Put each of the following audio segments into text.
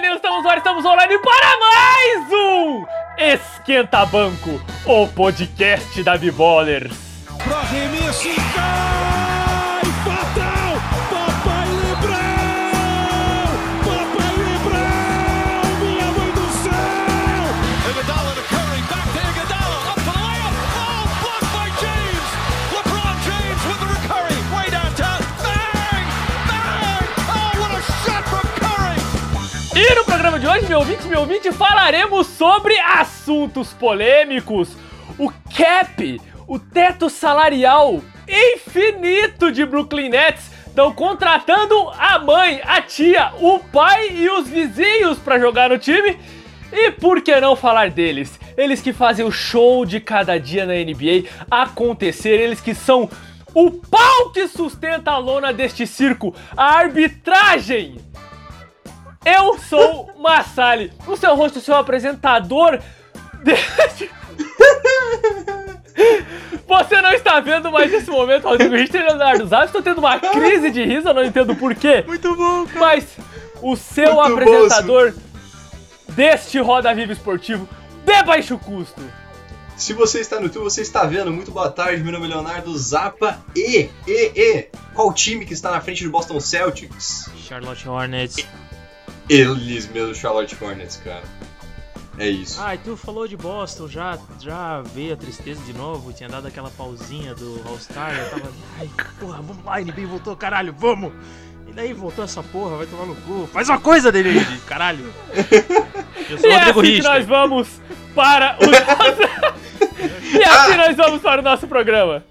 meninos, estamos no estamos online para mais um Esquenta Banco, o podcast da Biballers. Programa de hoje, meu ouvinte, meu ouvinte, falaremos sobre assuntos polêmicos. O cap, o teto salarial infinito de Brooklyn Nets estão contratando a mãe, a tia, o pai e os vizinhos para jogar no time. E por que não falar deles? Eles que fazem o show de cada dia na NBA acontecer, eles que são o pau que sustenta a lona deste circo, a arbitragem. Eu sou Massali, o seu rosto, o seu apresentador deste... Você não está vendo mais nesse momento Rodrigo Richter e Leonardo Zapp. Estou tendo uma crise de riso, eu não entendo porquê. Muito bom, cara. Mas o seu Muito bom, apresentador deste Roda Viva Esportivo de baixo custo. Se você está no YouTube, você está vendo. Muito boa tarde, meu nome é Leonardo Zappa. E, e, e, qual time que está na frente do Boston Celtics? Charlotte Hornets. Eles mesmo, Charlotte Hornets, cara. É isso. Ai, tu falou de Boston, já, já veio a tristeza de novo, tinha dado aquela pausinha do All-Star, eu tava, ai, porra, vamos lá, NBA voltou, caralho, vamos! E daí voltou essa porra, vai tomar no cu, faz uma coisa dele, aí, caralho! Eu sou E o é Rodrigo assim que nós Richter. vamos para o nosso... E assim nós vamos para o nosso programa.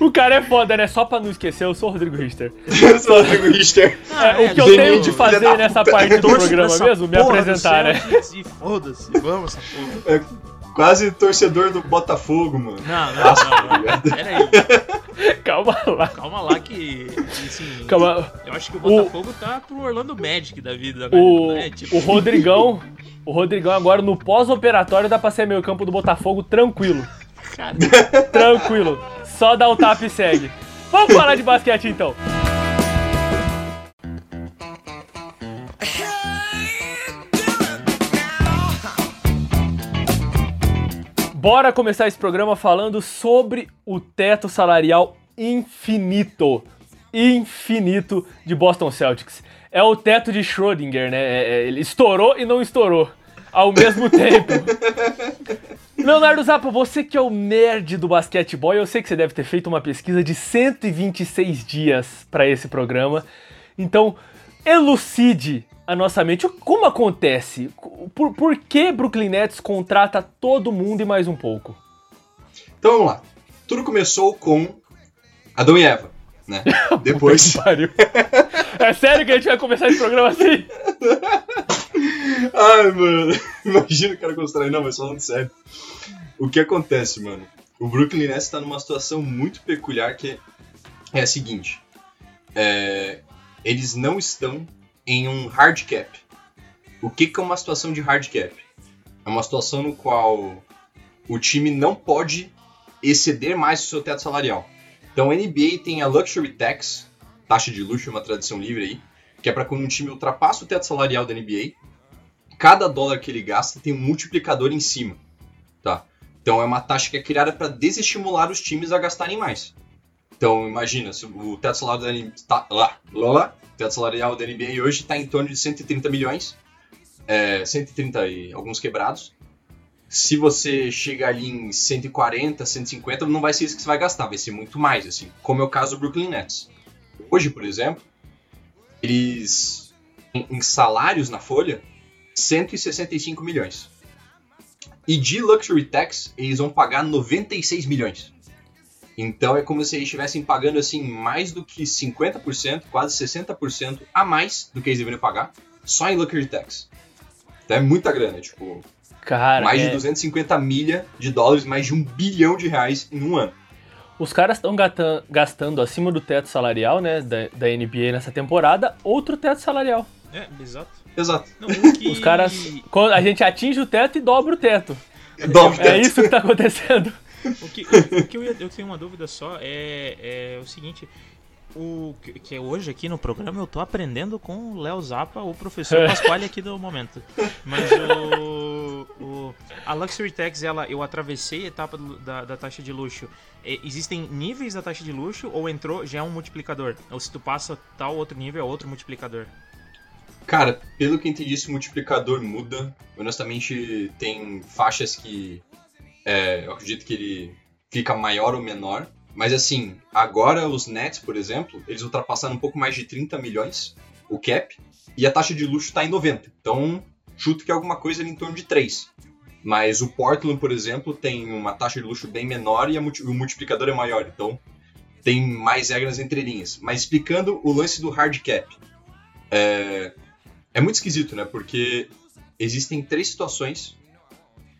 O cara é foda, né? Só pra não esquecer, eu sou o Rodrigo Richter. Eu sou o Rodrigo Richter. Ah, É, o que eu tenho de fazer nessa puta. parte do programa mesmo, me apresentar, né? E foda-se, vamos essa porra. É quase torcedor do Botafogo, mano. Não, não, não, não, pera aí, Calma lá. calma lá que, assim, Calma. eu acho que o Botafogo tá pro Orlando Magic da vida, né? O, é, tipo, o Rodrigão. O Rodrigão agora no pós-operatório dá pra ser meio campo do Botafogo tranquilo. cara, Tranquilo. Só dá o tapa e segue. Vamos falar de basquete então. Bora começar esse programa falando sobre o teto salarial infinito. Infinito de Boston Celtics. É o teto de Schrödinger, né? É- é- ele estourou e não estourou ao mesmo tempo. Leonardo Zappa, você que é o nerd do basquetebol, eu sei que você deve ter feito uma pesquisa de 126 dias para esse programa. Então, elucide a nossa mente. Como acontece? Por, por que Brooklyn Nets contrata todo mundo e mais um pouco? Então vamos lá. Tudo começou com Adão e Eva, né? Depois. É sério que a gente vai começar esse programa assim? Ai, mano. Imagina o cara constrói. Não, mas falando sério. O que acontece, mano? O Brooklyn Nets tá numa situação muito peculiar que é a seguinte. É, eles não estão em um hard cap. O que, que é uma situação de hard cap? É uma situação no qual o time não pode exceder mais o seu teto salarial. Então a NBA tem a Luxury Tax, taxa de luxo, uma tradição livre aí, que é para quando um time ultrapassa o teto salarial da NBA, cada dólar que ele gasta tem um multiplicador em cima, tá? Então é uma taxa que é criada para desestimular os times a gastarem mais. Então imagina, se o teto salarial da NBA tá, lá, lá, lá, teto salarial da NBA hoje está em torno de 130 milhões, é, 130 e alguns quebrados. Se você chega ali em 140, 150, não vai ser isso que você vai gastar, vai ser muito mais, assim, como é o caso do Brooklyn Nets. Hoje, por exemplo, eles em, salários na folha 165 milhões. E de luxury tax eles vão pagar 96 milhões. Então é como se eles estivessem pagando assim mais do que 50%, quase 60% a mais do que eles deveriam pagar só em luxury tax. Então é muita grana, tipo, Cara, mais é- de 250 milha de dólares, mais de um bilhão de reais em um ano. os caras estão gastando acima do teto salarial, né, da, da NBA nessa temporada, outro teto salarial. é, exato. Exato. Não, que... Os caras, quando a gente atinge o teto e dobra o teto. Dobra o É teto. isso que tá acontecendo. O que, o que eu, ia- eu tenho uma dúvida só é, é o seguinte: o que que hoje aqui no programa eu tô aprendendo com o Léo Zappa, o professor Pasquale aqui do momento. Mas o, o- a Luxury Tax, ela, eu atravessei a etapa do- da, da taxa de luxo. E- existem níveis da taxa de luxo ou entrou já é um multiplicador? Ou se tu passa tal outro nível é outro multiplicador? Cara, pelo que entendi, esse multiplicador muda. Honestamente, tem faixas que é, eu acredito que ele fica maior ou menor. Mas assim, agora os Nets, por exemplo, eles ultrapassaram um pouco mais de 30 milhões, o cap, e a taxa de luxo está em 90. Então, chuto que é alguma coisa ali em torno de 3. Mas o Portland, por exemplo, tem uma taxa de luxo bem menor e o multiplicador é maior. Então, tem mais regras entre linhas. Mas explicando o lance do hard cap. É, é muito esquisito, né? Porque existem três situações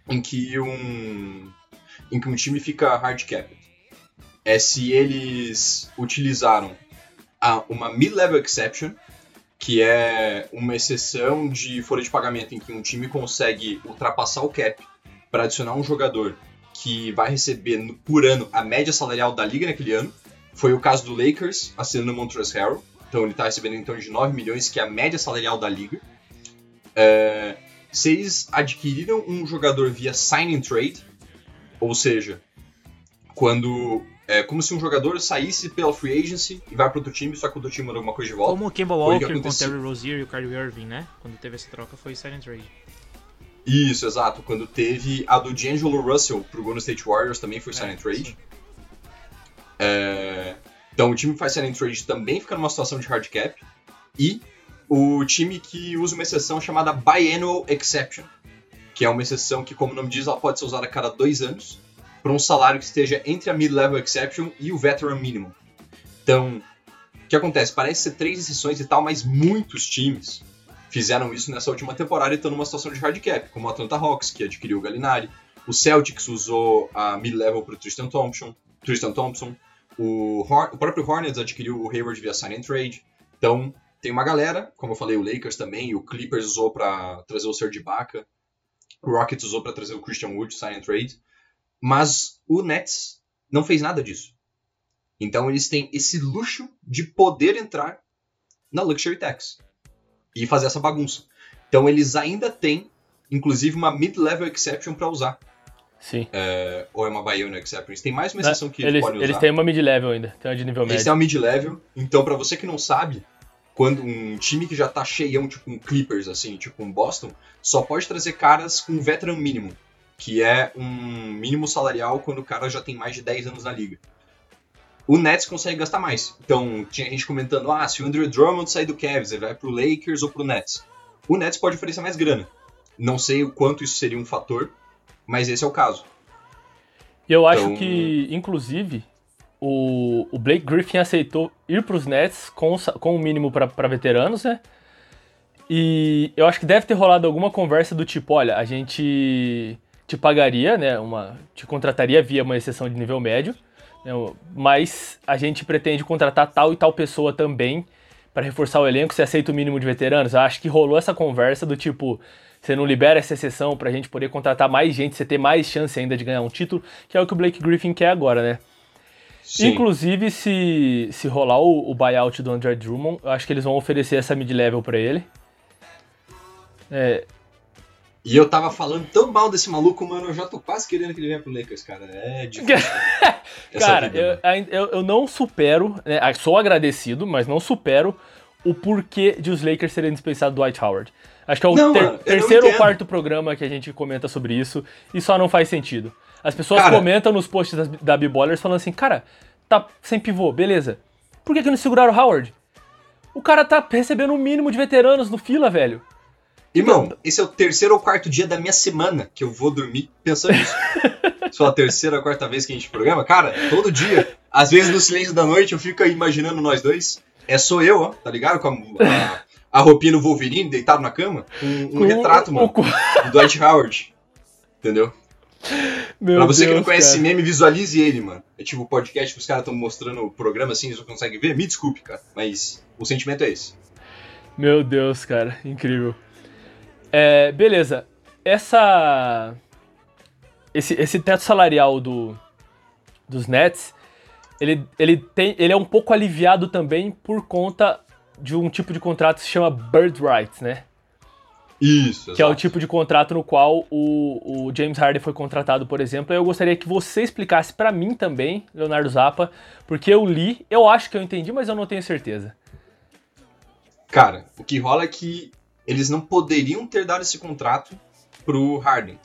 em que um, em que um time fica hard cap. É se eles utilizaram a- uma mid-level exception, que é uma exceção de folha de pagamento em que um time consegue ultrapassar o cap para adicionar um jogador que vai receber por ano a média salarial da liga naquele ano. Foi o caso do Lakers assinando o Montrezl Harrell. Então ele está recebendo em torno de 9 milhões, que é a média salarial da liga. É, eles adquiriram um jogador via sign and trade, ou seja, quando é como se um jogador saísse pela free agency e vai para outro time, só que o outro time manda alguma coisa de volta. Como o Kemba Walker com o. Terry Rozier e o Kyrie Irving, né? Quando teve essa troca foi silent trade. Isso, exato. Quando teve a do D'Angelo Russell pro Golden State Warriors também foi sign and É, trade. É, Então o time que faz and trade também fica numa situação de hard cap. E o time que usa uma exceção chamada Biannual Exception, que é uma exceção que, como o nome diz, ela pode ser usada a cada dois anos para um salário que esteja entre a Mid-Level Exception e o Veteran Minimum. Então, o que acontece? Parece ser três exceções e tal, mas muitos times fizeram isso nessa última temporada e estão numa situação de hard cap, como o Atlanta Hawks, que adquiriu o Gallinari, o Celtics usou a mid-level para o Tristan Thompson, Tristan Thompson, o, o próprio Hornets adquiriu o Hayward via sign and trade. Então, tem uma galera, como eu falei, o Lakers também, o Clippers usou para trazer o Serge Ibaka, o Rockets usou para trazer o Christian Wood, sign and trade, mas o Nets não fez nada disso. Então eles têm esse luxo de poder entrar na Luxury Tax e fazer essa bagunça. Então eles ainda têm, inclusive, uma mid-level exception para usar. Sim. É, ou é uma Bionic exception. Eles têm mais uma exceção que eles, eles podem usar. eles têm uma mid-level ainda, tem uma de nível Eles médio. têm uma mid-level. Então, pra você que não sabe, quando um time que já tá cheião, tipo um Clippers, assim, tipo um Boston, só pode trazer caras com veteran mínimo, que é um mínimo salarial quando o cara já tem mais de 10 anos na liga. O Nets consegue gastar mais. Então, tinha gente comentando, ah, se o Andrew Drummond sair do Cavs, ele vai pro Lakers ou pro Nets. O Nets pode oferecer mais grana. Não sei o quanto isso seria um fator, mas esse é o caso. E eu acho Então- que, inclusive, o, o Blake Griffin aceitou ir pros Nets com, com o mínimo pra veteranos, né? E eu acho que deve ter rolado alguma conversa do tipo, olha, a gente te pagaria, né, uma, te contrataria via uma exceção de nível médio, né, mas a gente pretende contratar tal e tal pessoa também para reforçar o elenco, você aceita o mínimo de veteranos? Eu acho que rolou essa conversa do tipo, você não libera essa exceção pra gente poder contratar mais gente, você ter mais chance ainda de ganhar um título, que é o que o Blake Griffin quer agora, né? Sim. Inclusive, se, se rolar o, o buyout do Andre Drummond, eu acho que eles vão oferecer essa mid-level pra ele. É, E eu tava falando tão mal desse maluco, mano, eu já tô quase querendo que ele venha pro Lakers, cara. É difícil. Essa cara, vida, eu, ainda- eu, eu não supero, né, ah, sou agradecido, mas não supero o porquê de os Lakers terem dispensado Dwight Howard. Acho que é o Não, ter- mano, terceiro ou quarto programa que a gente comenta sobre isso e só não faz sentido. As pessoas Cara- comentam nos posts das, da B-Ballers falando assim, cara, tá sem pivô, beleza. Por que, que não seguraram o Howard? O cara tá recebendo o mínimo de veteranos no fila, velho. Irmão, esse é o terceiro ou quarto dia da minha semana que eu vou dormir pensando nisso. A terceira ou quarta vez que a gente programa, cara, todo dia, às vezes no silêncio da noite, eu fico imaginando nós dois. É sou eu, ó, tá ligado? Com a, a, a roupinha do Wolverine, deitado na cama, com um Com retrato, o- mano, o do Dwight Howard. Entendeu? Meu pra você que não Deus, conhece esse cara. meme, visualize ele, mano. É tipo o podcast que os caras estão mostrando o programa assim, eles não conseguem ver. Me desculpe, cara, mas o sentimento é esse. Meu Deus, cara, incrível. É, beleza. Essa. Esse, esse teto salarial do, dos Nets, ele, ele, tem, ele é um pouco aliviado também por conta de um tipo de contrato que se chama Bird Rights, né? Isso, Que é o exato. tipo de contrato no qual o, o James Harden foi contratado, por exemplo. Eu gostaria que você explicasse pra mim também, Leonardo Zappa, porque eu li, eu acho que eu entendi, mas eu não tenho certeza. Cara, o que rola é que eles não poderiam ter dado esse contrato pro Harden.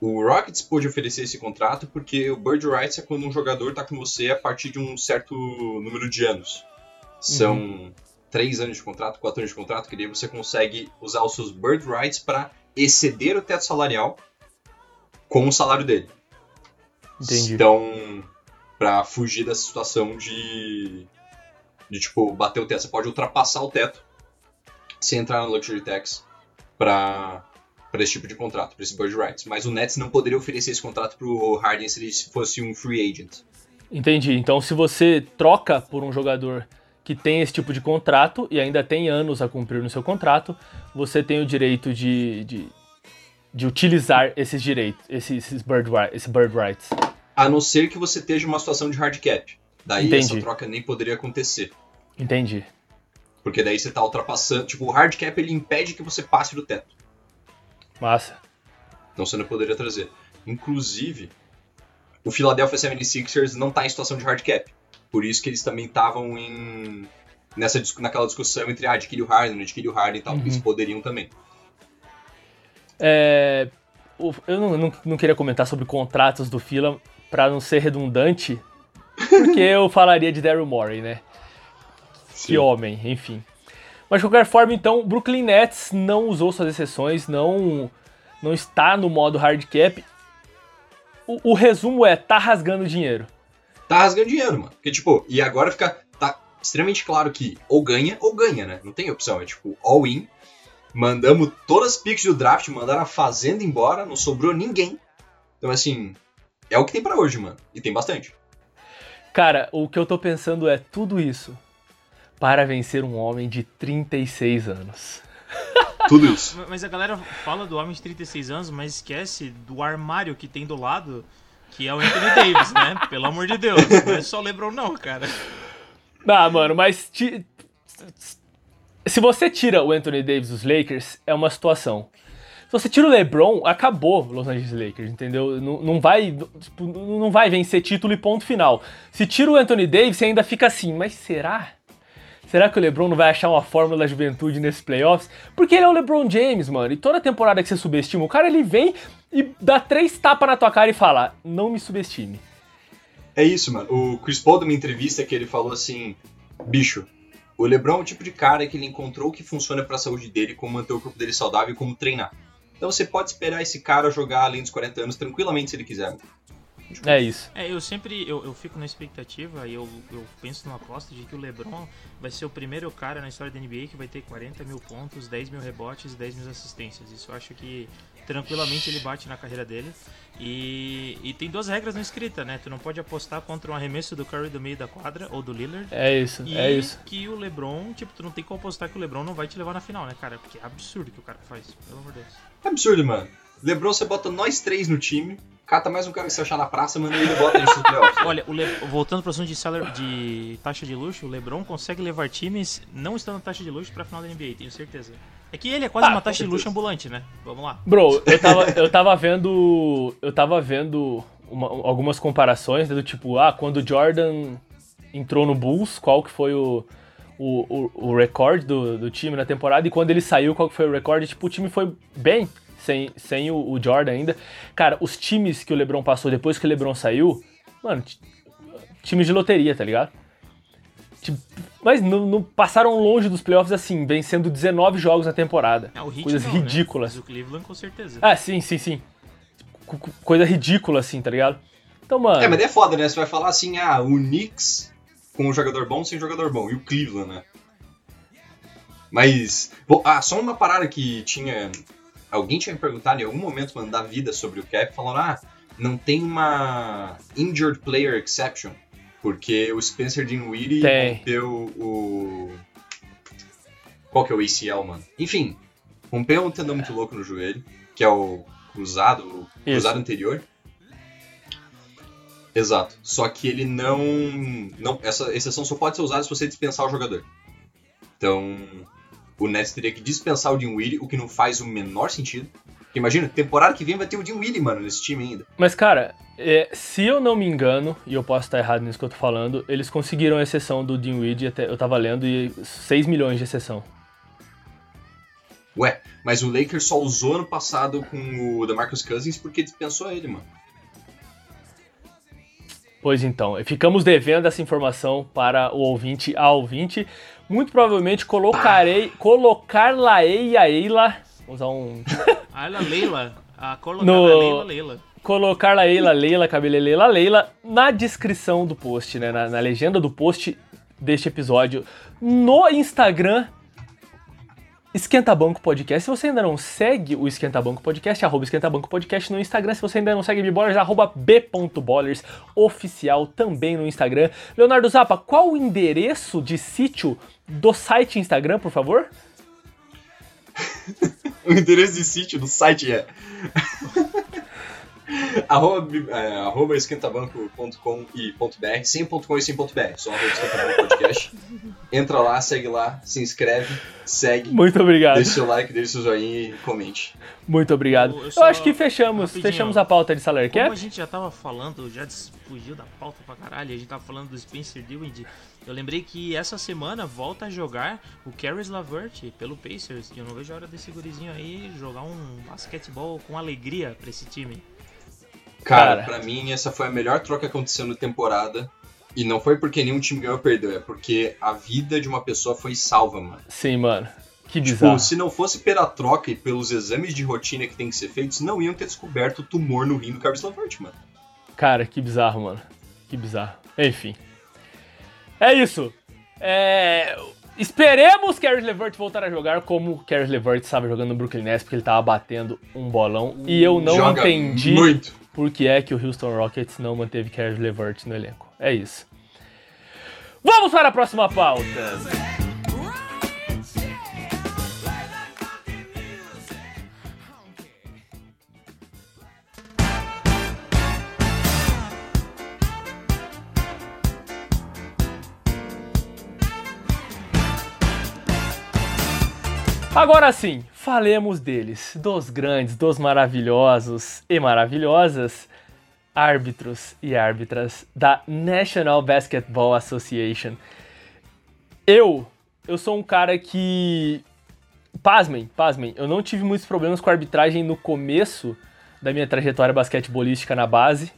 O Rockets pôde oferecer esse contrato porque o Bird Rights é quando um jogador tá com você a partir de um certo número de anos. São três anos de contrato, quatro anos de contrato, que daí você consegue usar os seus Bird Rights para exceder o teto salarial com o salário dele. Entendi. Então, pra fugir dessa situação de, de tipo, bater o teto. Você pode ultrapassar o teto sem entrar na Luxury Tax pra, pra esse tipo de contrato, pra esse Bird Rights. Mas o Nets não poderia oferecer esse contrato pro Harden se ele fosse um free agent. Entendi. Então, se você troca por um jogador que tem esse tipo de contrato e ainda tem anos a cumprir no seu contrato, você tem o direito de, de, de utilizar esses direitos, esses, esses bird, esse bird rights. A não ser que você esteja uma situação de hard cap. Daí Entendi. essa troca nem poderia acontecer. Entendi. Porque daí você tá ultrapassando. Tipo, o hard cap ele impede que você passe do teto. Massa. Então você não poderia trazer. Inclusive, o Philadelphia 76ers não tá em situação de hard cap. Por isso que eles também estavam em. Nessa, naquela discussão entre ah, adquire o Harden, adquire o Harden e tal, porque eles poderiam também. É, eu não, não, não queria comentar sobre contratos do Fila pra não ser redundante, porque eu falaria de Daryl Morey, né? Que homem, enfim. Mas de qualquer forma, então, o Brooklyn Nets não usou suas exceções, não, não está no modo hard cap. O, o resumo é, tá rasgando dinheiro. Tá rasgando dinheiro, mano. Porque, tipo, e agora fica. Tá extremamente claro que ou ganha ou ganha, né? Não tem opção. É tipo, all-in. Mandamos todas as picks do draft, mandaram a fazenda embora, não sobrou ninguém. Então, assim, é o que tem pra hoje, mano. E tem bastante. Cara, o que eu tô pensando é tudo isso para vencer um homem de 36 anos. Tudo isso. Mas a galera fala do homem de 36 anos, mas esquece do armário que tem do lado, que é o Anthony Davis, né? Pelo amor de Deus. Não é só o LeBron, não, cara. Ah, mano, mas ti- se você tira o Anthony Davis dos Lakers, é uma situação. Se você tira o LeBron, acabou o Los Angeles Lakers, entendeu? Não, não vai, tipo, não vai vencer título e ponto final. Se tira o Anthony Davis, você ainda fica assim, mas será? Será que o LeBron não vai achar uma fórmula da juventude nesses playoffs? Porque ele é o LeBron James, mano. E toda temporada que você subestima o cara, ele vem e dá três tapas na tua cara e fala: Não me subestime. É isso, mano. O Chris Paul, numa entrevista que ele falou assim: bicho, o LeBron é o tipo de cara que ele encontrou que funciona pra saúde dele, como manter o corpo dele saudável e como treinar. Então você pode esperar esse cara jogar além dos 40 anos tranquilamente se ele quiser. mano. É isso. É, eu sempre eu, eu fico na expectativa e eu, eu penso numa aposta de que o LeBron vai ser o primeiro cara na história da NBA que vai ter 40 mil pontos, 10 mil rebotes e 10 mil assistências. Isso eu acho que tranquilamente ele bate na carreira dele. E, e tem duas regras não escritas, né? Tu não pode apostar contra um arremesso do Curry do meio da quadra ou do Lillard. É isso, E é isso. que o LeBron, tipo, tu não tem como apostar que o LeBron não vai te levar na final, né, cara? Porque é absurdo o que o cara faz, pelo amor de Deus. É absurdo, mano. LeBron, você bota nós três no time, cata mais um cara que você achar na praça, mano, e ele bota a no playoffs. Olha, o Le- voltando pro assunto de, salar- de taxa de luxo, o LeBron consegue levar times não estando na taxa de luxo pra final da NBA, tenho certeza. É que ele é quase Ah, uma taxa de luxo ambulante, né? Vamos lá. Bro, eu tava, eu tava vendo. Eu tava vendo uma- algumas comparações, né, do tipo, ah, quando o Jordan entrou no Bulls, qual que foi o, o, o, o recorde do, do time na temporada, e quando ele saiu, qual que foi o recorde? Tipo, o time foi bem sem, sem o, o Jordan ainda. Cara, os times que o LeBron passou depois que o LeBron saiu, mano, ti- times de loteria, tá ligado? Mas não, não passaram longe dos playoffs assim, vencendo 19 jogos na temporada. É, o Heat Coisas não, né? ridículas. Mas o Cleveland com certeza. Ah, sim, sim, sim. Co- co- Coisa ridícula, assim, tá ligado? Então, mano. É, mas é foda, né? Você vai falar assim, ah, o Knicks com um jogador bom sem jogador bom, e o Cleveland, né? Mas, bom, ah, só uma parada que tinha, alguém tinha me perguntado em algum momento, mano, da vida sobre o cap, falando, ah, não tem uma injured player exception, porque o Spencer Dinwiddie rompeu o... Qual que é o ACL, mano? Enfim, rompeu um tendão muito louco no joelho, que é o cruzado, o Isso. cruzado anterior. Exato. Só que ele não, não. Essa exceção só pode ser usada se você dispensar o jogador. Então, o Nets teria que dispensar o Dinwiddie, o que não faz o menor sentido. Porque imagina, temporada que vem vai ter o Dinwiddie, mano, nesse time ainda. Mas, cara, é, se eu não me engano, e eu posso estar errado nisso que eu tô falando, eles conseguiram a exceção do Dinwiddie, até, eu tava lendo, e 6 milhões de exceção. Ué, mas o Lakers só usou ano passado com o DeMarcus Cousins porque dispensou ele, mano. Pois então, ficamos devendo essa informação para o ouvinte a ouvinte. Muito provavelmente colocarei, colocar-la-ei a Eila, vamos usar um A Ela Leila, a colocar No- a Leila Leila. colocar la Leila, Leila, cabeleleila, Leila na descrição do post, né? Na, na legenda do post deste episódio no Instagram Esquenta Banco Podcast. Se você ainda não segue o Esquenta Banco Podcast, arroba Esquenta Banco Podcast no Instagram. Se você ainda não segue B-Ballers, arroba b.ballers oficial também no Instagram. Leonardo Zappa, qual o endereço de sítio do site Instagram, por favor? O endereço de sítio do site é. arroba, é, arroba esquentabanco.com e ponto .br, sem ponto .com e sem ponto .br, só arroba esquentabanco podcast. Entra lá, segue lá, se inscreve, segue, Muito obrigado. deixa seu like, deixa seu joinha e comente. Muito obrigado. Eu- eu Eu, acho que fechamos, rapidinho. fechamos a pauta de salary Como a cap. gente já tava falando, já fugiu da pauta pra caralho, a gente tava falando do Spencer Dinwiddie. Eu lembrei que essa semana volta a jogar o Caris Lavert pelo Pacers. E eu não vejo a hora desse gurizinho aí jogar um basquetebol com alegria pra esse time. Cara, Cara. pra mim essa foi a melhor troca que aconteceu na temporada. E não foi porque nenhum time ganhou ou perdeu, é porque a vida de uma pessoa foi salva, mano. Sim, mano. Que bizarro. Tipo, se não fosse pela troca e pelos exames de rotina que tem que ser feitos, não iam ter descoberto o tumor no rim do Caris LeVert, mano. Cara, que bizarro, mano. Que bizarro. Enfim. É isso. É... Esperemos Caris LeVert voltar a jogar como Caris LeVert estava jogando no Brooklyn Nets, porque ele tava batendo um bolão. E eu não Joga entendi muito. Por que é que o Houston Rockets não manteve Caris LeVert no elenco. É isso. Vamos para a próxima pauta. Agora sim, falemos deles, dos grandes, dos maravilhosos e maravilhosas árbitros e árbitras da National Basketball Association. Eu, eu sou um cara que pasmem, pasmem, eu não tive muitos problemas com a arbitragem no começo da minha trajetória basquetebolística na base.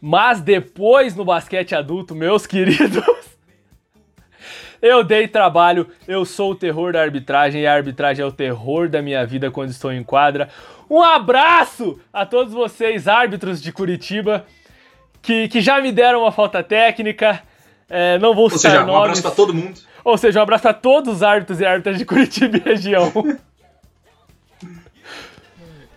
Mas depois no basquete adulto, meus queridos, eu dei trabalho, eu sou o terror da arbitragem e a arbitragem é o terror da minha vida quando estou em quadra. Um abraço a todos vocês, árbitros de Curitiba, que, que já me deram uma falta técnica. É, não vou Ou citar seja, um nomes. abraço pra todo mundo. Ou seja, um abraço a todos os árbitros e árbitras de Curitiba e região.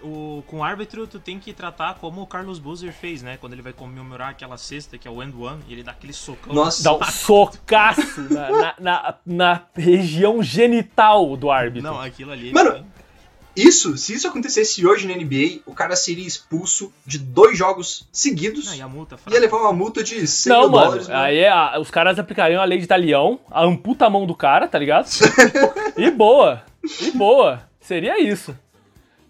O, com o árbitro, tu tem que tratar como o Carlos Boozer fez, né? Quando ele vai comemorar aquela cesta que é o end one, e ele dá aquele socão. Nossa, Dá um socaço na, na, na- na região genital do árbitro. Não, aquilo ali. Mano, Isso, se isso acontecesse hoje na NBA, o cara seria expulso de dois jogos seguidos. Não, e a multa, Ia levar uma multa de 100 Não, mil mano, dólares. mano. aí é a- os caras aplicariam a lei de talião, a amputa a mão do cara, tá ligado? e boa, e boa. Seria isso.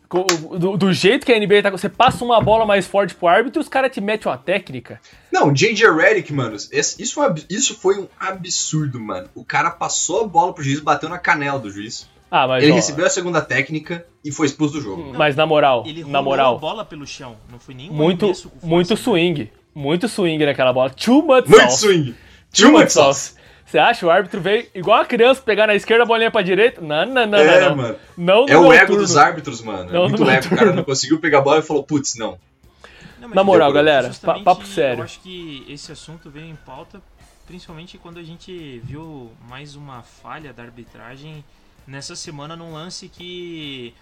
Do, do jeito que a NBA tá, você passa uma bola mais forte pro árbitro e os caras te metem uma técnica. Não, J.J. Redick, mano, isso, foi um ab- isso foi um absurdo, mano. O cara passou a bola pro juiz, bateu na canela do juiz. Ah, mas Ele ó, recebeu a segunda técnica e foi expulso do jogo. mas na moral, Ele na a moral, bola pelo chão. Não foi nem um muito, muito né? swing, muito swing naquela bola. Too much Muito sauce. swing. Too Too much much sauce. sauce. Você acha o árbitro veio igual a criança pegar na esquerda a bolinha pra direita? Não, não, não, É, não, não. mano. Não É o meu ego turno. dos árbitros, mano. Não, é muito ego. O cara não conseguiu pegar a bola e falou, putz, não. Não, Na moral, galera, papo sério. Eu acho que esse assunto veio em pauta, principalmente quando a gente viu mais uma falha da arbitragem nessa semana num lance que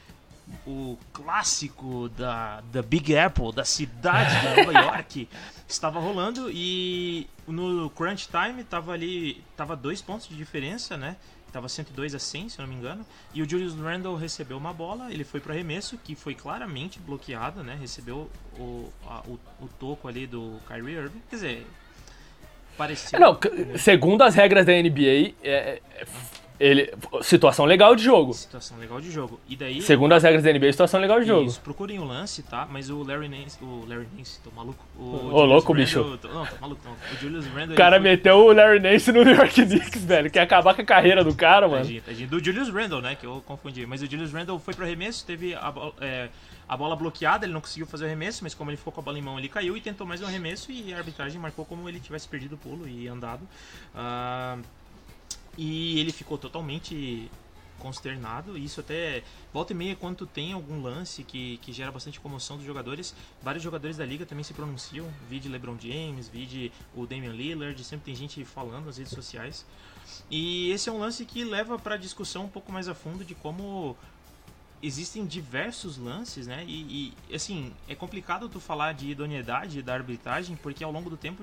o clássico da, da Big Apple, da cidade de Nova York, estava rolando e no crunch time tava ali, tava dois pontos de diferença, né? tava 102 a 100, se eu não me engano, e o Julius Randle recebeu uma bola, ele foi para arremesso, que foi claramente bloqueado, né? Recebeu o, a- o, o toco ali do Kyrie Irving, quer dizer, parecia... Não, segundo as regras da NBA, é, é, ele, situação legal de jogo. Situação legal de jogo. E daí... Segundo as regras da NBA, situação legal de jogo. Isso, procurem o lance, tá? Mas o Larry Nance, o Larry Nance, tô maluco. O Julius louco, Randle- bicho. tô- não, tô maluco não. O Julius Randle... O cara foi- meteu o Larry Nance no New York Knicks, velho. Quer acabar com a carreira do cara, mano. Tadinho, tadinho. Do Julius Randle, né? Que eu confundi. Mas o Julius Randle foi pro arremesso, teve a, é, a bola bloqueada, ele não conseguiu fazer o arremesso, mas como ele ficou com a bola em mão, ele caiu e tentou mais um arremesso e a arbitragem marcou como ele tivesse perdido o pulo e andado. Ah, e ele ficou totalmente consternado. E isso até volta e meia, quando tem algum lance que, que gera bastante comoção dos jogadores, vários jogadores da liga também se pronunciam. Vide LeBron James, vide o Damian Lillard, sempre tem gente falando nas redes sociais. E esse é um lance que leva para discussão um pouco mais a fundo de como existem diversos lances, né? E, e, assim, é complicado tu falar de idoneidade da arbitragem, porque ao longo do tempo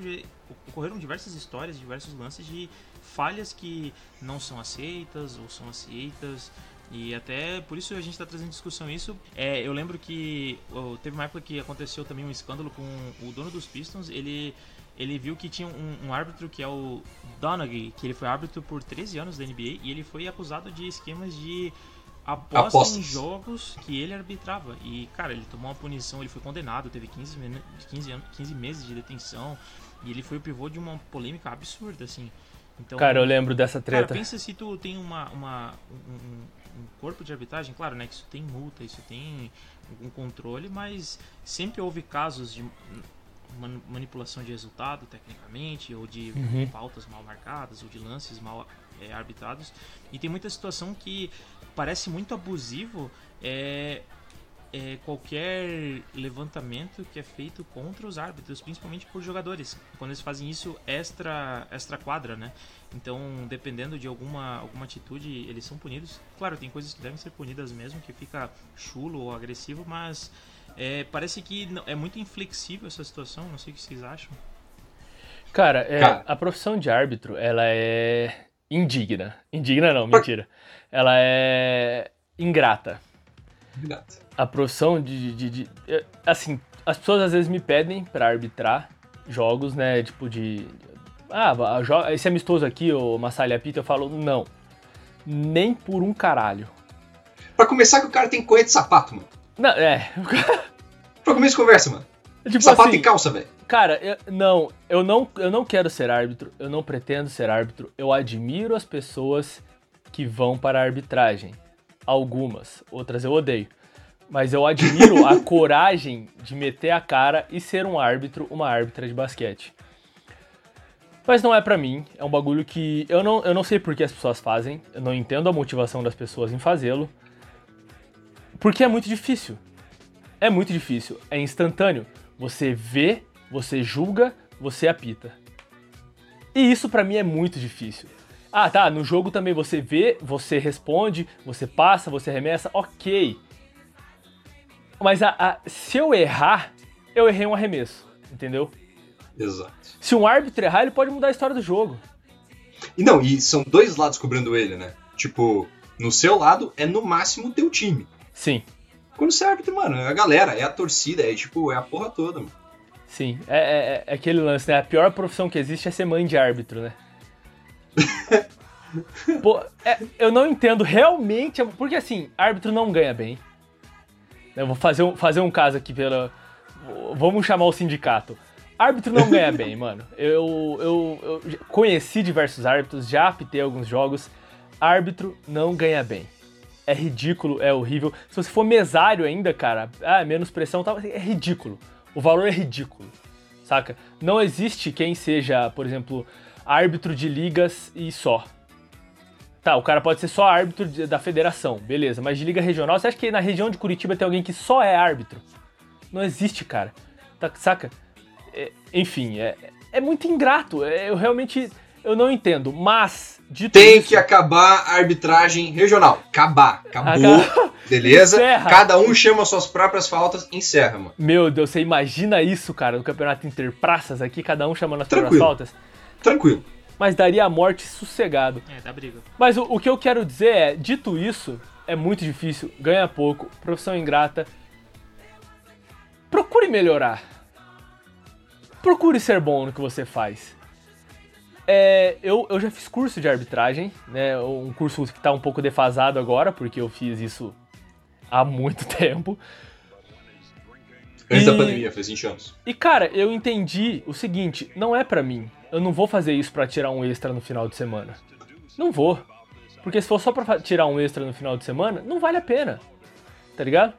ocorreram diversas histórias, diversos lances de falhas que não são aceitas ou são aceitas. E até por isso a gente está trazendo discussão isso. É, eu lembro que ó, teve uma época que aconteceu também um escândalo com o dono dos Pistons. Ele ele viu que tinha um, um árbitro que é o Donaghy, que ele foi árbitro por 13 anos da NBA e ele foi acusado de esquemas de aposta Apostas. em jogos que ele arbitrava. E, cara, ele tomou uma punição, ele foi condenado, teve 15, men- 15, anos, 15 meses de detenção e ele foi o pivô de uma polêmica absurda, assim. Então, Cara, eu lembro dessa Cara, treta. pensa se tu tem uma, uma- um, um- corpo de arbitragem, claro, né, que isso tem multa, isso tem um controle, mas sempre houve casos de man- manipulação de resultado, tecnicamente, ou de Uhum. faltas mal marcadas, ou de lances mal é, arbitrados. E tem muita situação que parece muito abusivo é, é, qualquer levantamento que é feito contra os árbitros, principalmente por jogadores, quando eles fazem isso extra, extra quadra, né? Então, dependendo de alguma, alguma atitude, eles são punidos. Claro, tem coisas que devem ser punidas mesmo, que fica chulo ou agressivo, mas é, parece que não- é muito inflexível essa situação, não sei o que vocês acham. Cara, é, Cara. a profissão de árbitro, ela é indigna. Indigna não, mentira. Ela é ingrata. Obrigado. A profissão de, de- de- é, Assim, as pessoas às vezes me pedem pra arbitrar jogos, né? Tipo de. Ah, esse amistoso aqui, o Massalha Pita, eu falo, não. Nem por um caralho. Pra começar que o cara tem correr de sapato, mano. Não, é. Pra começo de conversa, mano. tipo sapato assim, e calça, velho. Cara, eu, não, eu não, eu não quero ser árbitro, eu não pretendo ser árbitro. Eu admiro as pessoas que vão para a arbitragem. Algumas, outras eu odeio. Mas eu admiro a coragem de meter a cara e ser um árbitro, uma árbitra de basquete. Mas não é pra mim, é um bagulho que eu não, eu não sei por que as pessoas fazem, eu não entendo a motivação das pessoas em fazê-lo. Porque é muito difícil. É muito difícil, é instantâneo. Você vê, você julga, você apita. E isso pra mim é muito difícil. Ah, tá, no jogo também você vê, você responde, você passa, você remessa, ok. Mas a- a- se eu errar, eu errei um arremesso, entendeu? Exato. Se um árbitro errar, ele pode mudar a história do jogo. E não, e são dois lados cobrando ele, né? Tipo, no seu lado é no máximo o teu time. Sim, Quando você é árbitro, mano, é a galera, é a torcida, é tipo, é a porra toda, mano. sim. É, é- é aquele lance, né? A pior profissão que existe é ser mãe de árbitro, né? Pô, é, eu não entendo realmente. Porque assim, árbitro não ganha bem. Eu vou fazer um, fazer um caso aqui pela. Vamos chamar o sindicato. Árbitro não ganha bem, mano. Eu, eu, eu conheci diversos árbitros, já apitei alguns jogos. Árbitro não ganha bem. É ridículo, é horrível. Se você for mesário ainda, cara, ah, menos pressão, tal, é ridículo. O valor é ridículo, saca? Não existe quem seja, por exemplo, árbitro de ligas e só. Tá, o cara pode ser só árbitro da federação, beleza, mas de liga regional, você acha que na região de Curitiba tem alguém que só é árbitro? Não existe, cara. Tá, saca? É, enfim, é, é muito ingrato. é- eu realmente eu não entendo, mas de Tem isso, que acabar a arbitragem regional. Acabar. Acabou. Acaba- Beleza? Encerra. Cada um chama suas próprias faltas, encerra, mano. Meu Deus, você imagina isso, cara, no campeonato interpraças aqui, cada um chamando as próprias Tranquilo. faltas? Tranquilo. Mas daria a morte sossegado. É, dá briga. Mas o, o que eu quero dizer é, dito isso, é muito difícil, ganha pouco, profissão ingrata. Procure melhorar. Procure ser bom no que você faz. É, eu, eu já fiz curso de arbitragem, né? Um curso que tá um pouco defasado agora, porque eu fiz isso há muito tempo. Antes E- da pandemia, faz 20 anos. E cara, eu entendi o seguinte, não é pra mim. Eu não vou fazer isso pra tirar um extra no final de semana. Não vou. Porque se for só pra tirar um extra no final de semana, não vale a pena. Tá ligado?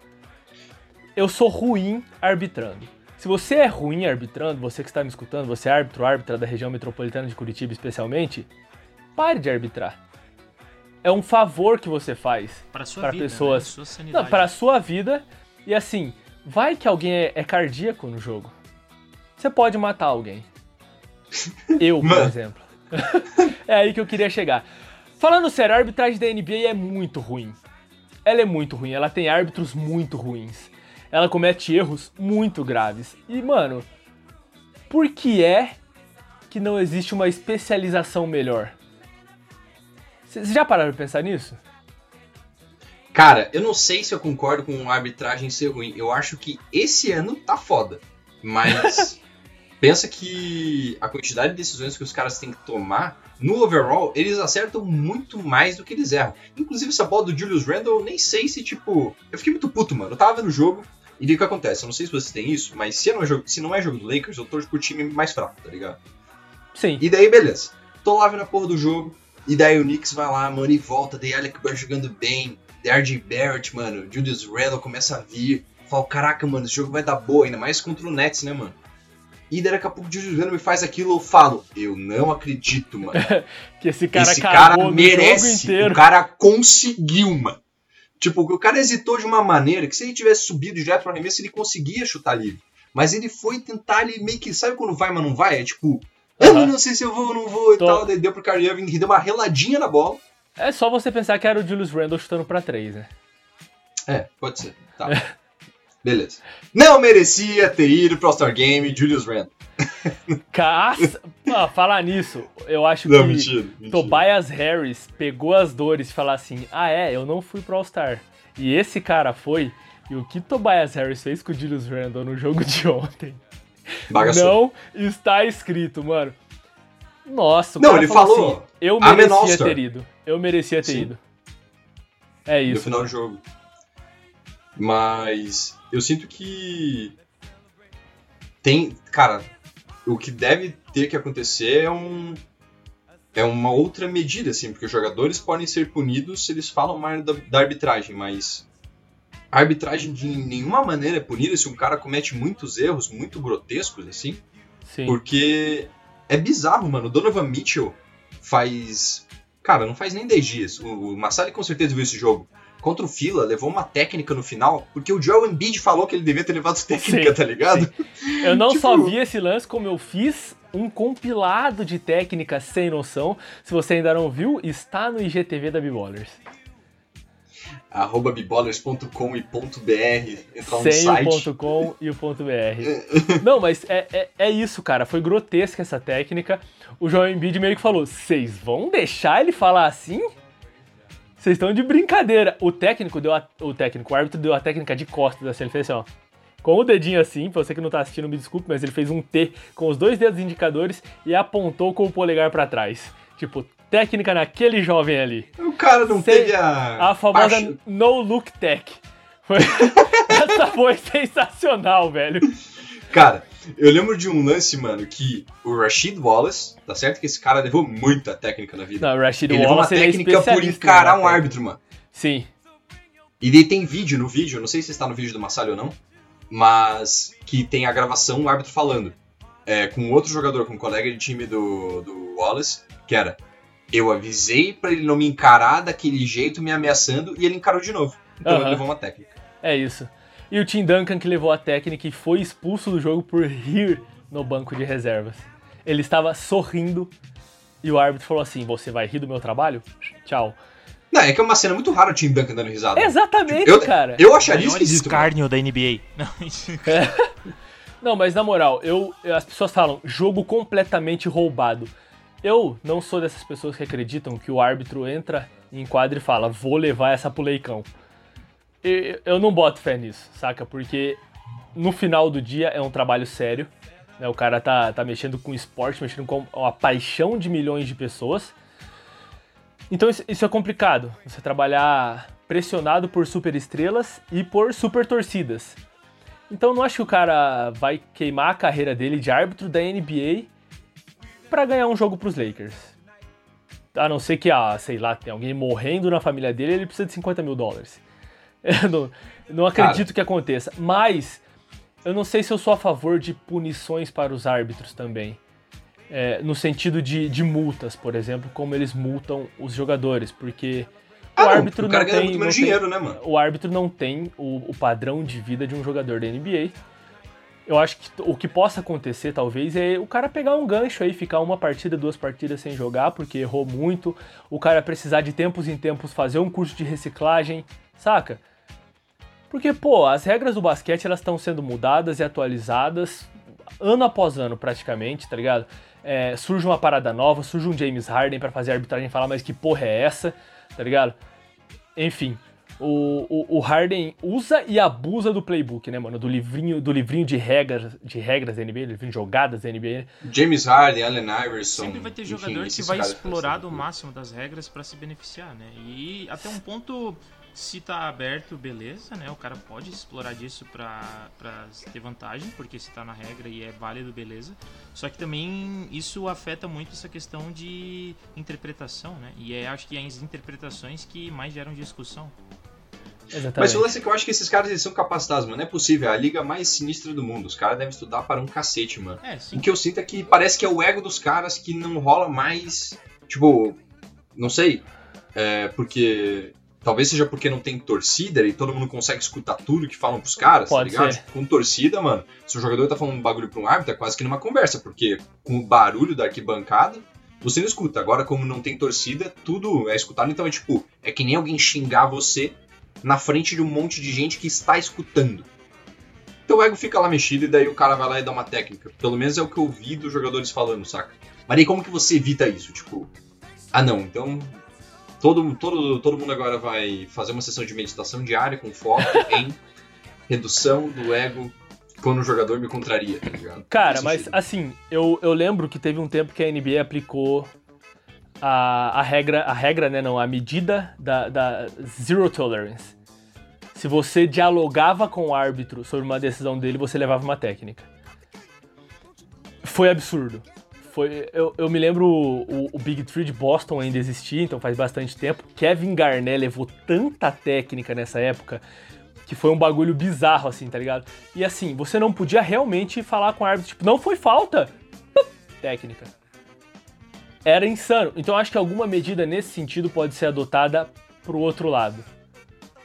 Eu sou ruim arbitrando. Se você é ruim arbitrando, você que está me escutando, você é árbitro, árbitra da região metropolitana de Curitiba especialmente, pare de arbitrar. É um favor que você faz Pra sua Pra vida, pessoas- né? Sua sanidade. não, para a sua vida. E assim, vai que alguém é, é cardíaco no jogo. Você pode matar alguém. Eu, por Mano. exemplo. é aí que eu queria chegar. Falando sério, a arbitragem da NBA é muito ruim. Ela é muito ruim, ela tem árbitros muito ruins. Ela comete erros muito graves. E, mano, por que é que não existe uma especialização melhor? Vocês já pararam pra pensar nisso? Cara, eu não sei se eu concordo com a arbitragem ser ruim. Eu acho que esse ano tá foda. Mas pensa que a quantidade de decisões que os caras têm que tomar, no overall, eles acertam muito mais do que eles erram. Inclusive, essa bola do Julius Randle, eu nem sei se, tipo. Eu fiquei muito puto, mano. Eu tava vendo o jogo. E daí o que acontece? Eu não sei se vocês têm isso, mas se não é jogo, se não é jogo do Lakers, eu torço pro time mais fraco, tá ligado? Sim. E daí, beleza. Tô lá vendo a porra do jogo. E daí o Knicks vai lá, mano, e volta. Daí Alec Burr jogando bem. RJ Barrett, mano. Julius Randle começa a vir. Fala, caraca, mano, esse jogo vai dar boa. Ainda mais contra o Nets, né, mano? E daqui a pouco o Julius Randle me faz aquilo. Eu falo, eu não acredito, mano. Que esse cara esse cara merece. O cara conseguiu, mano. Tipo, o cara hesitou de uma maneira que se ele tivesse subido direto pro arremesso, ele conseguia chutar livre. Mas ele foi tentar ali meio que. Sabe quando vai, mas não vai? É tipo. Aham. não sei se eu vou ou não vou e Tô- tal. Daí deu pro Kyrie Irving que deu uma reladinha na bola. É só você pensar que era o Julius Randle chutando pra três, né? É, pode ser. Tá. Beleza. Não merecia ter ido pro All-Star Game, Julius Randle. Caça... ah, falar nisso, eu acho Não, que mentira. mentira. Tobias Harris pegou as dores e falou assim: Ah, é, eu não fui pro All-Star. E esse cara foi. E o que Tobias Harris fez com o Julius Randle no jogo de ontem Bagaçou. não está escrito, mano. Nossa, o Não, ele falou, falou, assim, eu "I'm an merecia All-Star." ter ido. Eu merecia ter Sim. ido. É no isso. final do jogo. Mas eu sinto que tem, cara, o que deve ter que acontecer é um é uma outra medida assim, porque os jogadores podem ser punidos se eles falam mais da, da arbitragem, mas a arbitragem de nenhuma maneira é punida se um cara comete muitos erros muito grotescos assim. Sim. Porque é bizarro, mano. O Donovan Mitchell faz. Cara, não faz nem 10 dias. O, o Massali com certeza viu esse jogo. Contra o Fila, levou uma técnica no final, porque o Joel Embiid falou que ele devia ter levado técnica, Sim, tá ligado? Eu não Tipo- só vi esse lance, como eu fiz um compilado de técnicas sem noção. Se você ainda não viu, está no IGTV da B-Ballers. Arroba bibolers.com e ponto .br, entrar no Sem site. o ponto .com e o ponto .br. Não, mas é, é, é isso, cara. Foi grotesca essa técnica. O João Embiid meio que falou, vocês vão deixar ele falar assim? Vocês estão de brincadeira. O técnico deu a, o técnico, o árbitro deu a técnica de costas assim, ele fez assim, ó. Com o dedinho assim, pra você que não tá assistindo, me desculpe, mas ele fez um T com os dois dedos indicadores e apontou com o polegar pra trás. Tipo, técnica naquele jovem ali. O cara não Sei- teve a. A famosa No Look Tech. Essa foi sensacional, velho. Cara, eu lembro de um lance, mano, que o Rashid Wallace, tá certo que esse cara levou muita técnica na vida. Não, o Rashid ele levou uma Wallace é técnica por especialista encarar um técnica. árbitro, mano. Sim. E daí tem vídeo no vídeo, não sei se está no vídeo do Massalho ou não, mas que tem a gravação o árbitro falando. É, com outro jogador, com um colega de time do, do Wallace, que era eu avisei pra ele não me encarar daquele jeito, me ameaçando, e ele encarou de novo. Então Aham. ele levou uma técnica. É isso. E o Tim Duncan que levou a técnica e foi expulso do jogo por rir no banco de reservas. Ele estava sorrindo e o árbitro falou assim: Você vai rir do meu trabalho? Tchau. Não, é que é uma cena muito rara o Tim Duncan dando risada. Exatamente, Eu- cara. Eu acharia mano. escárnio da NBA. Não, Não, mas na moral, eu, eu- as pessoas falam jogo completamente roubado. Eu não sou dessas pessoas que acreditam que o árbitro entra em quadra e fala, vou levar essa pro leicão. Eu não boto fé nisso, saca? Porque no final do dia é um trabalho sério. né? O cara tá, tá mexendo com esporte, mexendo com a paixão de milhões de pessoas. Então isso é complicado. Você trabalhar pressionado por super estrelas e por super torcidas. Então não acho que o cara vai queimar a carreira dele de árbitro da NBA pra ganhar um jogo pros Lakers. A não ser que, ah, sei lá, tem alguém morrendo na família dele, ele precisa de 50 mil dólares. Eu não, não acredito que aconteça. Mas eu não sei se eu sou a favor de punições para os árbitros também. É, no sentido de, de multas, por exemplo, como eles multam os jogadores, porque Ah, o não, árbitro o cara não tem, muito não menos tem- dinheiro, né, mano? o árbitro não tem o, o padrão de vida de um jogador da NBA. Eu acho que o que possa acontecer, talvez, é o cara pegar um gancho aí, ficar uma partida, duas partidas sem jogar, porque errou muito. O cara precisar de tempos em tempos fazer um curso de reciclagem, saca? Porque, pô, as regras do basquete elas estão sendo mudadas e atualizadas ano após ano, praticamente, tá ligado? É, surge uma parada nova, surge um James Harden pra fazer a arbitragem falar, mas que porra é essa, tá ligado? Enfim, o, o, o Harden usa e abusa do playbook, né, mano? Do livrinho, do livrinho de regras, de regras da NBA, livrinho de jogadas da NBA. James Harden, Allen Iverson. Sempre vai ter enfim, jogador que esses vai explorar que do máximo das regras pra se beneficiar, né? E até um ponto, se tá aberto, beleza, né? O cara pode explorar disso pra, pra ter vantagem, porque se tá na regra e é válido, beleza. Só que também isso afeta muito essa questão de interpretação, né? E é, acho que é as interpretações que mais geram discussão. Exatamente. Mas o lance é que eu acho que esses caras eles são capacitados, mano. Não é possível. É a liga mais sinistra do mundo. Os caras devem estudar para um cacete, mano. É. O que eu sinto é que parece que é o ego dos caras que não rola mais. Tipo, não sei. É porque. Talvez seja porque não tem torcida e todo mundo consegue escutar tudo que falam pros caras, Pode tá ligado? ser. Tipo, Com torcida, mano, se o jogador tá falando um bagulho pra um árbitro, é quase que numa conversa, porque com o barulho da arquibancada, você não escuta. Agora, como não tem torcida, tudo é escutado, então é tipo, é que nem alguém xingar você na frente de um monte de gente que está escutando. Então o ego fica lá mexido e daí o cara vai lá e dá uma técnica. Pelo menos é o que eu vi dos jogadores falando, saca? Mas aí como que você evita isso? Tipo, ah não, então todo, todo, todo mundo agora vai fazer uma sessão de meditação diária com foco em redução do ego quando o jogador me contraria, tá ligado? Cara, mas sentido. assim, eu, eu lembro que teve um tempo que a NBA aplicou a, a regra, a regra, né, não, a medida da, da zero tolerance. Se você dialogava com o árbitro sobre uma decisão dele, você levava uma técnica. Foi absurdo. Foi, eu, eu me lembro o, o Big Three de Boston ainda existia, então faz bastante tempo. Kevin Garnett levou tanta técnica nessa época que foi um bagulho bizarro, assim, tá ligado? E assim, você não podia realmente falar com o árbitro, tipo, não foi falta. Técnica. Era insano. Então acho que alguma medida nesse sentido pode ser adotada pro outro lado.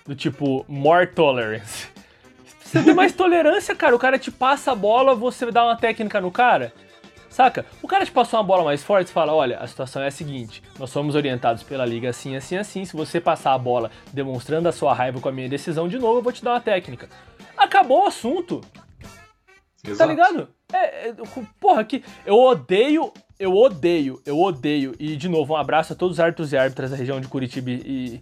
Do tipo, more tolerance. Você tem mais tolerância, cara. O cara te passa a bola, você dá uma técnica no cara. Saca? O cara te passou uma bola mais forte e fala: olha, a situação é a seguinte: nós somos orientados pela liga assim, assim, assim. Se você passar a bola demonstrando a sua raiva com a minha decisão de novo, eu vou te dar uma técnica. Acabou o assunto, tá Exato. ligado? É, é, porra, que eu odeio, eu odeio, eu odeio. E de novo, um abraço a todos os árbitros e árbitras da região de Curitiba e.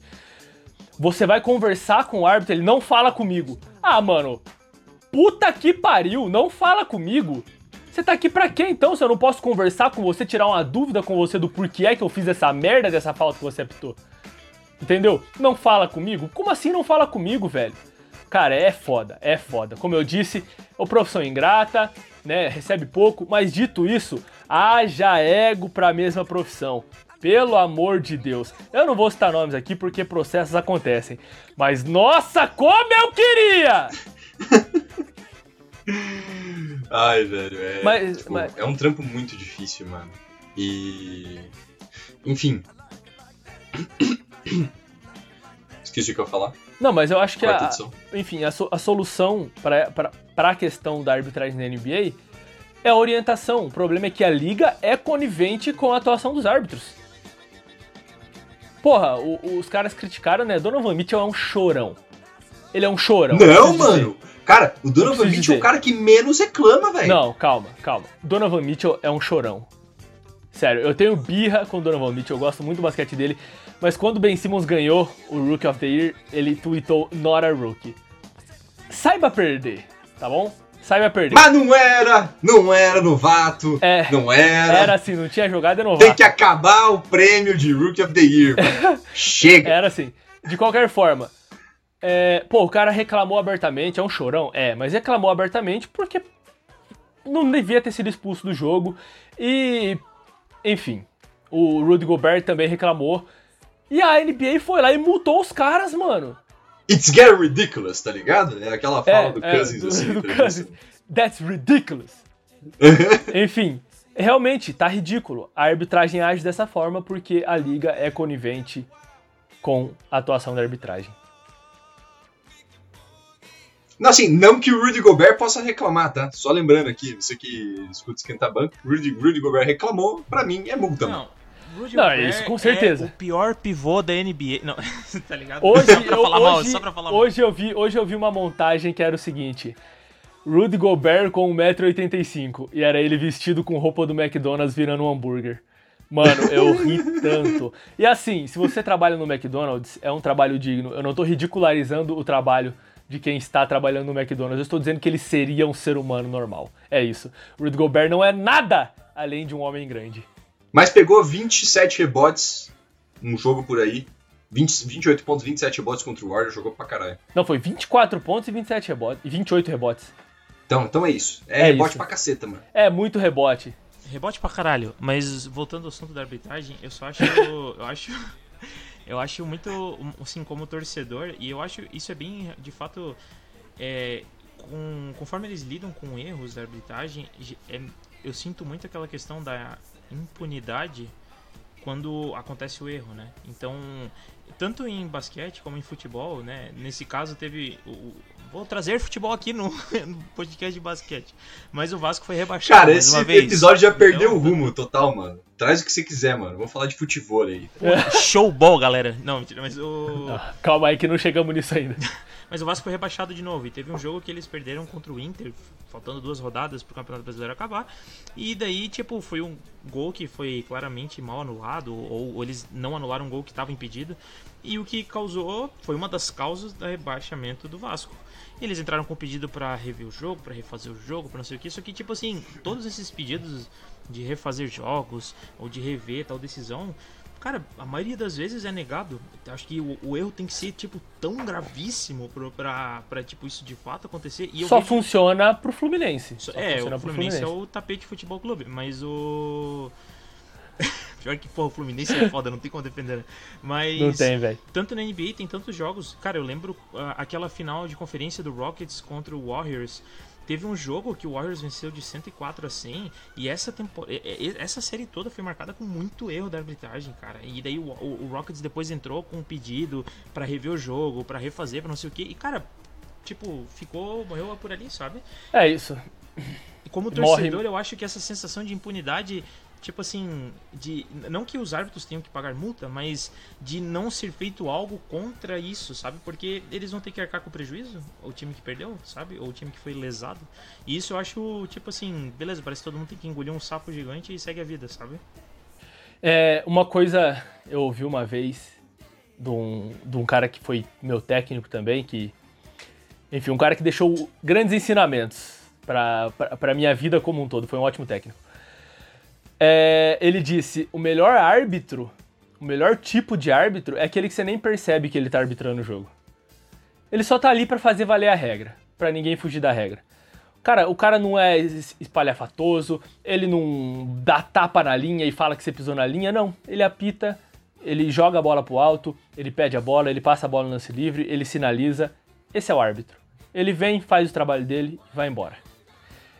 Você vai conversar com o árbitro, ele não fala comigo. Ah, mano, puta que pariu, não fala comigo. Você tá aqui pra quê então? Se eu não posso conversar com você, tirar uma dúvida com você do porquê é que eu fiz essa merda dessa falta que você apitou. Entendeu? Não fala comigo? Como assim não fala comigo, velho? Cara, é foda, é foda. Como eu disse, é profissão ingrata, né? Recebe pouco, mas dito isso, haja ego pra mesma profissão. Pelo amor de Deus. Eu não vou citar nomes aqui porque processos acontecem. Mas nossa, como eu queria! Ai, velho, é. Mas- tipo, mas- é um trampo muito difícil, mano. E. Enfim. Esqueci o que eu ia falar. Não, mas eu acho que a, enfim, a, so- a solução para a questão da arbitragem na NBA é a orientação. O problema é que a liga é conivente com a atuação dos árbitros. Porra, o- os caras criticaram, né? Donovan Mitchell é um chorão. Ele é um chorão. Não, mano! Cara, o Donovan Mitchell é o cara que menos reclama, velho. Não, calma, calma. Donovan Mitchell é um chorão. Sério, eu tenho birra com o Donovan Mitchell, eu gosto muito do basquete dele, mas quando Ben Simmons ganhou o Rookie of the Year, ele tweetou Not a Rookie. Saiba perder, tá bom? Saiba perder. Mas não era, não era novato, É, não era. Era assim, não tinha jogada é Tem novato. que acabar o prêmio de Rookie of the Year. Chega. Era assim. De qualquer forma, é, pô, o cara reclamou abertamente, é um chorão? É, mas reclamou abertamente porque não devia ter sido expulso do jogo. E, enfim, o Rudy Gobert também reclamou. E a NBA foi lá e multou os caras, mano. It's getting ridiculous, tá ligado? É aquela fala do Cousins do, assim. do tá Cousins. That's ridiculous. Enfim, realmente, tá ridículo. A arbitragem age dessa forma porque a liga é conivente com a atuação da arbitragem. Não, assim, não que o Rudy Gobert possa reclamar, tá? Só lembrando aqui, você que escuta esquentar banco, Rudy, Rudy Gobert reclamou, pra mim é multa, mano. Rudy Não, Gobert isso com certeza. É o pior pivô da NBA. Não, tá ligado? Hoje, só pra eu, falar mal, hoje, só pra falar mal. hoje eu vi, hoje eu vi uma montagem que era o seguinte: Rudy Gobert com 1,85m e era ele vestido com roupa do McDonald's virando um hambúrguer. Mano, eu ri tanto. E assim, se você trabalha no McDonald's, é um trabalho digno. Eu não tô ridicularizando o trabalho de quem está trabalhando no McDonald's. Eu estou dizendo que ele seria um ser humano normal. É isso. Rudy Gobert não é nada além de um homem grande. Mas pegou 27 rebotes num jogo por aí. 20, 28 pontos, 27 rebotes contra o Warriors, jogou pra caralho. Não, foi 24 pontos e 27 rebotes. E 28 rebotes. Então, então é isso. É, É rebote isso. pra caceta, mano. É muito rebote. Rebote pra caralho. Mas voltando ao assunto da arbitragem, eu só acho. eu acho. Eu acho muito. Assim, como torcedor, e eu acho isso é bem, de fato. É, com, conforme eles lidam com erros da arbitragem, é- eu sinto muito aquela questão da impunidade quando acontece o erro, né? Então, tanto em basquete como em futebol, né? Nesse caso teve. O, vou trazer futebol aqui no, no podcast de basquete. Mas o Vasco foi rebaixado. Cara, mais esse uma vez. episódio já perdeu Então, o rumo total, mano. Traz o que você quiser, mano. Vamos falar de futebol aí. Showball, galera. Não, mentira, mas o. Calma aí que não chegamos nisso ainda. Mas o Vasco foi rebaixado de novo. E teve um jogo que eles perderam contra o Inter, faltando duas rodadas pro Campeonato Brasileiro acabar. E daí, tipo, foi um gol que foi claramente mal anulado, ou, ou eles não anularam um gol que estava impedido. E o que causou foi uma das causas do rebaixamento do Vasco. Eles entraram com pedido pra rever o jogo, pra refazer o jogo, pra não sei o que. Só que, tipo assim, todos esses pedidos de refazer jogos ou de rever tal decisão, cara, a maioria das vezes é negado. Acho que o, o erro tem que ser, tipo, tão gravíssimo pro- pra, pra, tipo, isso de fato acontecer. E Só vejo- funciona pro Fluminense. só- é, o pro Fluminense é o tapete futebol clube, mas o. Pior que, porra, o Fluminense é foda, não tem como defender. né? Mas. Não tem, velho. Tanto na NBA tem tantos jogos. Cara, eu lembro ah, aquela final de conferência do Rockets contra o Warriors. Teve um jogo que o Warriors venceu de 104 a 100 e essa tempo... e- essa série toda foi marcada com muito erro da arbitragem, cara. E daí o, o- o Rockets depois entrou com um pedido pra rever o jogo, pra refazer, pra não sei o que. E cara, tipo, ficou morreu por ali, sabe? É isso. E como Morre- torcedor, eu acho que essa sensação de impunidade, tipo assim, de não que os árbitros tenham que pagar multa, mas de não ser feito algo contra isso, sabe? Porque eles vão ter que arcar com o prejuízo, o time que perdeu, sabe? Ou o time que foi lesado. E isso eu acho, tipo assim, beleza, parece que todo mundo tem que engolir um sapo gigante e segue a vida, sabe? É, uma coisa eu ouvi uma vez de um, de um cara que foi meu técnico também, que. Enfim, um cara que deixou grandes ensinamentos pra, pra minha vida como um todo. Foi um ótimo técnico. É, ele disse: o melhor árbitro, o melhor tipo de árbitro é aquele que você nem percebe que ele tá arbitrando o jogo. Ele só tá ali pra fazer valer a regra, pra ninguém fugir da regra. Cara, o cara não é es- espalhafatoso, ele não dá tapa na linha e fala que você pisou na linha, não. Ele apita, ele joga a bola pro alto, ele pede a bola, ele passa a bola no lance livre, ele sinaliza. Esse é o árbitro. Ele vem, faz o trabalho dele e vai embora.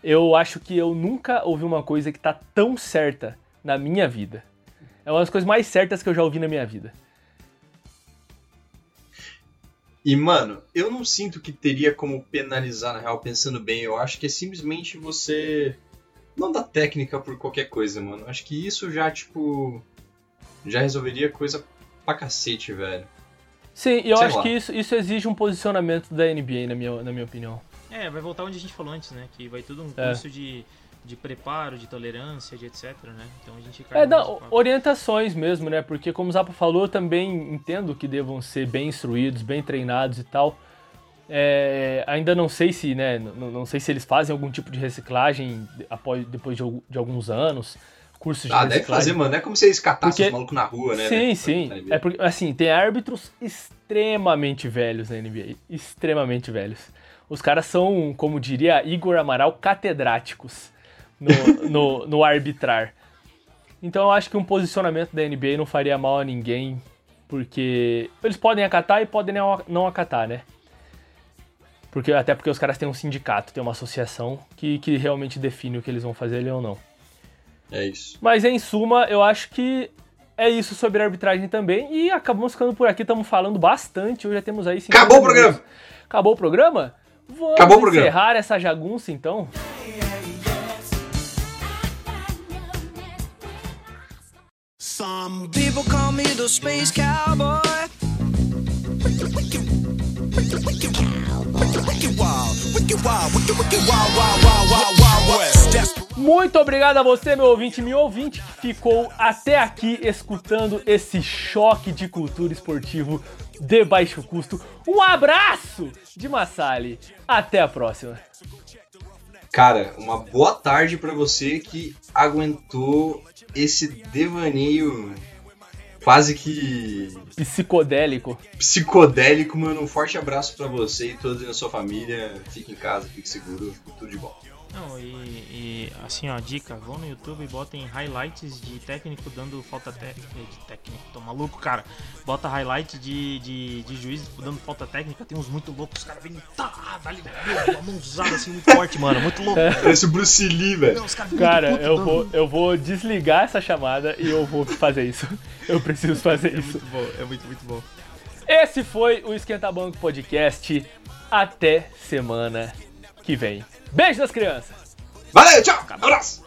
Eu acho que eu nunca ouvi uma coisa que tá tão certa na minha vida. É uma das coisas mais certas que eu já ouvi na minha vida. E, mano, eu não sinto que teria como penalizar, na real, pensando bem. Eu acho que é simplesmente você não dar técnica por qualquer coisa, mano. Acho que isso já, tipo. Já resolveria coisa pra cacete, velho. Sim, e eu Sei acho lá. que isso, isso exige um posicionamento da NBA, na minha, na minha opinião. É, vai voltar onde a gente falou antes, né? Que vai tudo um É. curso de de preparo, de tolerância, de etc, né? Então a gente É, papo. orientações mesmo, né? Porque como o Zapa falou, eu também entendo que devam ser bem instruídos, bem treinados e tal. É, ainda não sei se, né? Não, não sei se eles fazem algum tipo de reciclagem após, depois de, de alguns anos, cursos de Ah, deve reciclagem. fazer, mano. Não é como se eles catassem Porque- os malucos na rua, né? Sim, velho? sim. NBA. É porque, assim, tem árbitros extremamente velhos na NBA. Extremamente velhos. Os caras são, como diria Igor Amaral, catedráticos no, no, no arbitrar. Então eu acho que um posicionamento da NBA não faria mal a ninguém, porque eles podem acatar e podem não acatar, né? Porque, até porque os caras têm um sindicato, tem uma associação que, que realmente define o que eles vão fazer ali ou não. É isso. Mas em suma, eu acho que é isso sobre a arbitragem também. E acabamos ficando por aqui, estamos falando bastante. Hoje já temos aí 50 Acabou o programa. Acabou o programa? Vamos Acabou o programa. encerrar essa jagunça então. Some people call me the space cowboy. Wicked, wicked, wicked, wicked wild, wicked wild, wicked wild, wild. Muito obrigado a você, meu ouvinte, meu ouvinte, que ficou até aqui escutando esse choque de cultura esportivo de baixo custo. Um abraço de Massali. Até a próxima. Cara, uma boa tarde pra você que aguentou esse devaneio quase que Psicodélico. psicodélico, mano. Um forte abraço pra você e todos na sua família. Fique em casa, fique seguro, tudo de bom. Não, e, e, assim, ó, dica, vão no YouTube e botem highlights de técnico dando falta técnica. De técnico, tô maluco, cara. Bota highlight de, de, de juiz dando falta técnica, tem uns muito loucos, os caras vêm, tá, dá ali, meu, uma mãozada assim muito forte, mano, muito louco. Parece o Bruce Lee, velho. Cara, puto eu dando- vou, eu vou desligar essa chamada e eu vou fazer isso. Eu preciso fazer É isso. muito bom, é muito, muito bom. Esse foi o Esquenta Banco Podcast. Até semana que vem. Beijo das crianças! Valeu, tchau, abraço.